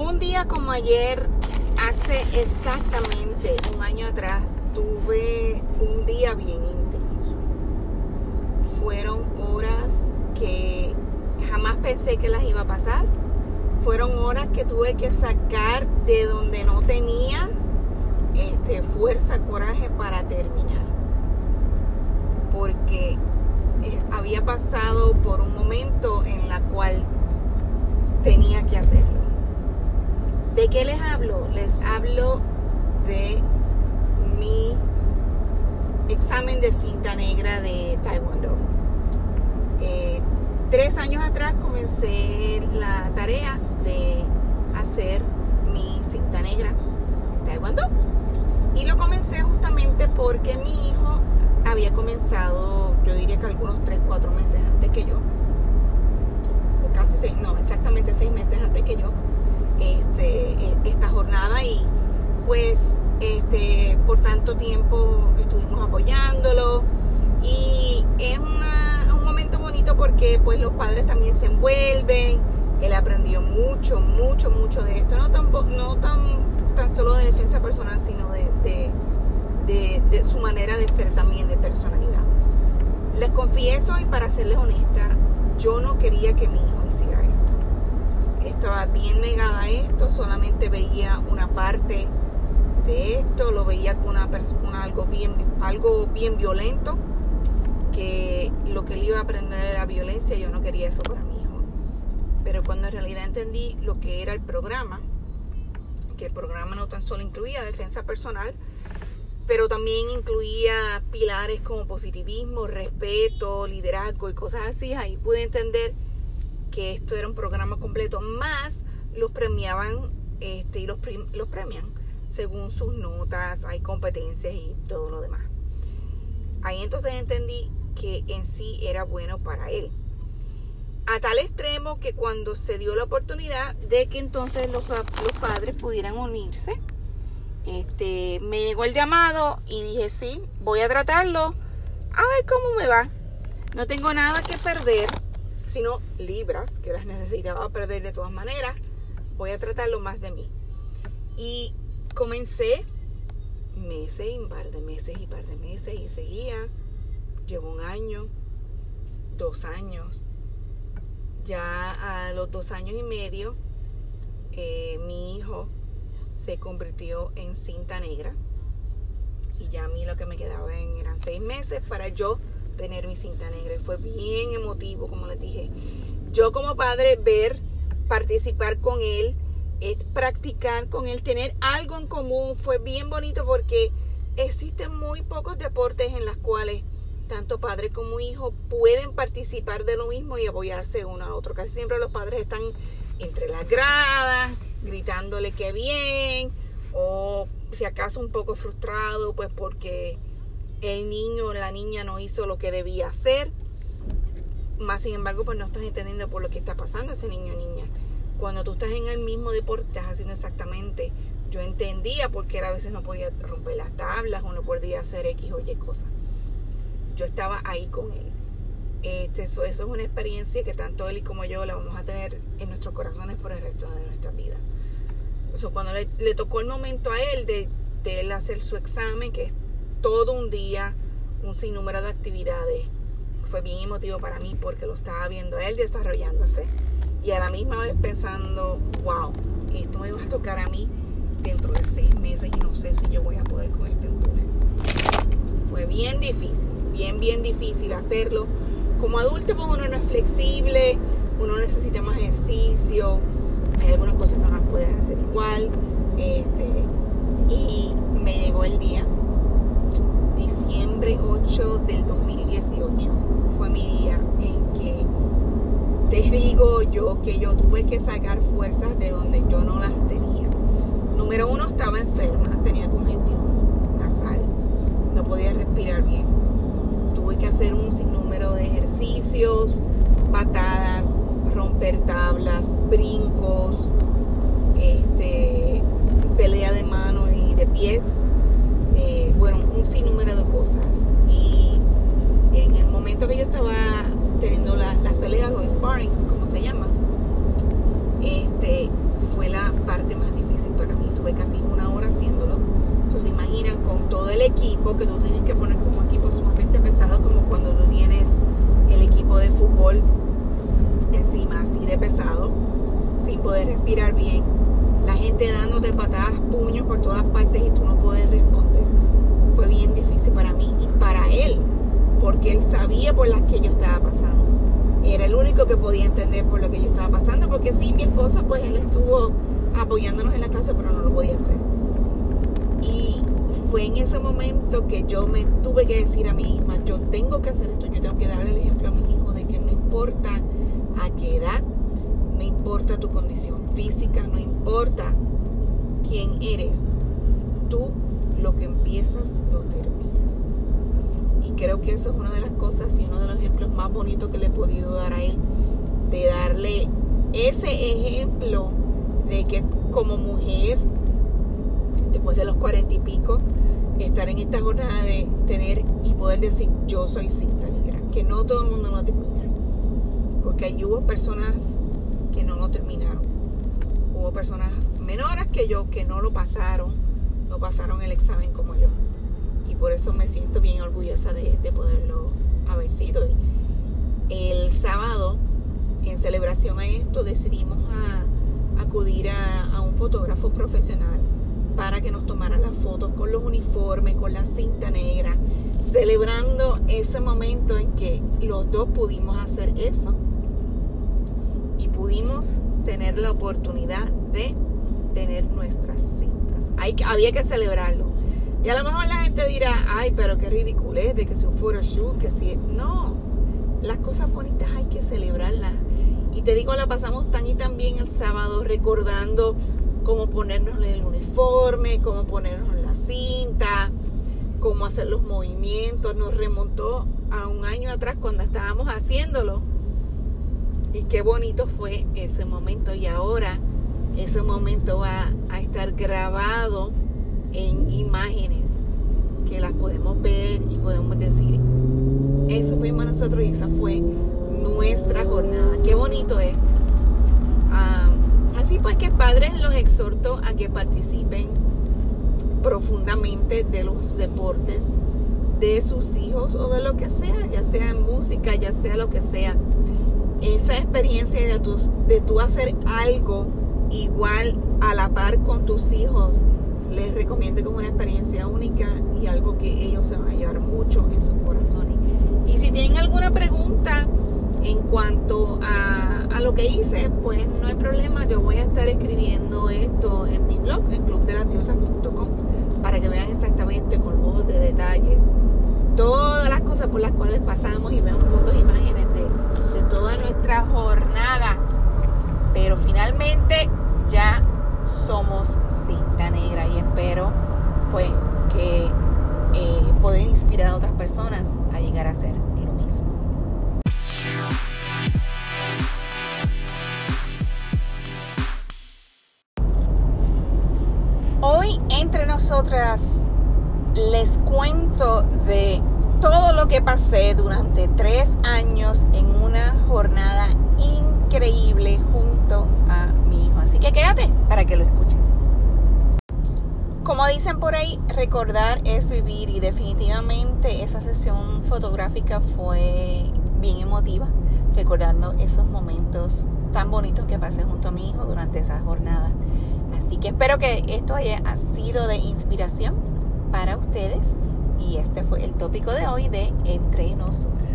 Un día como ayer, hace exactamente un año atrás, tuve un día bien intenso. Fueron horas que jamás pensé que las iba a pasar. Fueron horas que tuve que sacar de donde no tenía este, fuerza, coraje para terminar. Porque eh, había pasado por un momento en la cual tenía que hacerlo. ¿De qué les hablo? Les hablo de mi examen de cinta negra de Taekwondo. Eh, tres años atrás comencé la tarea de hacer mi cinta negra en Taekwondo. Y lo comencé justamente porque mi hijo había comenzado, yo diría que algunos 3, 4 meses antes que yo. O casi 6, no, exactamente 6 meses antes que yo. Este, e, esta jornada y pues este, por tanto tiempo estuvimos apoyándolo y es un momento bonito porque pues los padres también se envuelven, él aprendió mucho, mucho, mucho de esto, no tan, no tan, tan solo de defensa personal, sino de, de, de su manera de ser también, de personalidad. Les confieso y para serles honesta, yo no quería que mi hijo hiciera esto. Estaba bien negada a esto, solamente veía una parte de esto, lo veía con una algo bien, algo bien violento, que lo que él iba a aprender era violencia, yo no quería eso para mi hijo. Pero cuando en realidad entendí lo que era el programa, que el programa no tan solo incluía defensa personal, pero también incluía pilares como positivismo, respeto, liderazgo y cosas así. Ahí pude entender que esto era un programa completo, más los premiaban este, y los, los premian según sus notas, hay competencias y todo lo demás. Ahí entonces entendí que en sí era bueno para él. A tal extremo que cuando se dio la oportunidad de que entonces los, los padres pudieran unirse, este, me llegó el llamado y dije, sí, voy a tratarlo, a ver cómo me va. No tengo nada que perder, sino libras, que las necesitaba perder de todas maneras. Voy a tratarlo más de mí. Y comencé meses y un par de meses y par de meses y seguía. Llevo un año, dos años. Ya a los dos años y medio, eh, mi hijo se convirtió en cinta negra. Y ya a mí lo que me quedaba eran seis meses para yo tener mi cinta negra. Fue bien emotivo, como les dije. Yo como padre ver, participar con él, es practicar con él, tener algo en común. Fue bien bonito porque existen muy pocos deportes en los cuales tanto padre como hijo pueden participar de lo mismo y apoyarse uno al otro. Casi siempre los padres están entre las gradas, gritándole que bien, o si acaso un poco frustrado, pues porque el niño o la niña no hizo lo que debía hacer. Más sin embargo, pues no estás entendiendo por lo que está pasando ese niño o niña. Cuando tú estás en el mismo deporte, estás haciendo exactamente. Yo entendía porque a veces no podía romper las tablas o no podía hacer X o Y cosas. Yo estaba ahí con él. Este, eso, es una experiencia que tanto él como yo la vamos a tener en nuestros corazones por el resto de nuestra vida. Eso, cuando le, tocó el momento a él de, de, él hacer su examen, que es todo un día, un sinnúmero de actividades, fue bien emotivo para mí porque lo estaba viendo él desarrollándose y a la misma vez pensando, wow, esto me va a tocar a mí dentro de seis meses y no sé si yo voy a poder con este empuje. Fue bien difícil, bien, bien difícil hacerlo como adulto pues uno no es flexible, uno necesita más ejercicio, hay algunas cosas que no las puedes hacer igual. Este, y me llegó el día, diciembre 8 del 2018, fue mi día en que te digo yo que yo tuve que sacar fuerzas de donde yo no las tenía. Número uno, estaba enferma, tenía congestión nasal, no podía respirar bien. Tuve que hacer un sinnúmero de ejercicios, patadas, romper tablas, brincos, este, pelea de mano y de pies, bueno, un sinnúmero de cosas. Y en el momento que yo estaba teniendo las peleas, los sparrings, como se llama, este, fue la parte más difícil para mí. Estuve casi una hora haciéndolo. Entonces, imaginan con todo el equipo que tú tienes que poner como equipo sumamente pesado, como cuando tú tienes el equipo de fútbol encima así de pesado, sin poder respirar bien. La gente dándote patadas, puños por todas partes y tú no puedes responder. Fue bien difícil para mí y para él, porque él sabía por las que yo estaba pasando. Era el único que podía entender por lo que yo estaba pasando, porque sí, mi esposo, pues él estuvo apoyándonos en la casa, pero no lo podía hacer. Y fue en ese momento que yo me tuve que decir a mí misma, yo tengo que hacer esto, yo tengo que darle el ejemplo a mi hijo de que no importa a qué edad, no importa tu condición física, no importa quién eres, tú que empiezas lo terminas. Y creo que eso es una de las cosas y uno de los ejemplos más bonitos que le he podido dar a él, de darle ese ejemplo de que como mujer, después de los cuarenta y pico, estar en esta jornada de tener y poder decir yo soy cinta negra, que no todo el mundo lo termina. Porque ahí hubo personas que no lo terminaron. Hubo personas menores que yo que no lo pasaron, no pasaron el examen como yo. Y por eso me siento bien orgullosa de, poderlo haber sido. El sábado, en celebración a esto, decidimos acudir a, un fotógrafo profesional para que nos tomara las fotos con los uniformes, con la cinta negra, celebrando ese momento en que los dos pudimos hacer eso y pudimos tener la oportunidad de tener nuestras cintas. Hay, había que celebrarlo. Y a lo mejor la gente dirá, ay, pero qué ridículo es de que sea un photoshoot, que si... No, las cosas bonitas hay que celebrarlas y te digo, la pasamos tan y tan bien el sábado recordando cómo ponernos el uniforme, cómo ponernos la cinta, cómo hacer los movimientos. Nos remontó a un año atrás cuando estábamos haciéndolo. Y qué bonito fue ese momento. Y ahora ese momento va a estar grabado en imágenes que las podemos ver y podemos decir, eso fuimos nosotros y esa fue nuestra jornada. Qué bonito es. Ah, así pues que padres los exhorto a que participen profundamente de los deportes de sus hijos o de lo que sea, ya sea música, ya sea lo que sea. Esa experiencia de, tus, de tú hacer algo igual a la par con tus hijos, les recomiendo como una experiencia única y algo que ellos se van a llevar mucho en sus corazones. Y si tienen alguna pregunta, en cuanto a, lo que hice, pues no hay problema, yo voy a estar escribiendo esto en mi blog, en clubdeladiosas.com, para que vean exactamente con lujos de detalles todas las cosas por las cuales pasamos y vean fotos e imágenes de, de toda nuestra jornada. Pero finalmente ya somos cinta negra y espero pues que eh, poder inspirar a otras personas a llegar a ser lo mismo. Hoy entre nosotras les cuento de todo lo que pasé durante tres años en una jornada increíble junto a mi hijo. Así que quédate para que lo escuches. Como dicen por ahí, recordar es vivir y definitivamente esa sesión fotográfica fue bien emotiva, recordando esos momentos tan bonitos que pasé junto a mi hijo durante esa jornada. Así que espero que esto haya sido de inspiración para ustedes y este fue el tópico de hoy de Entre Nosotras.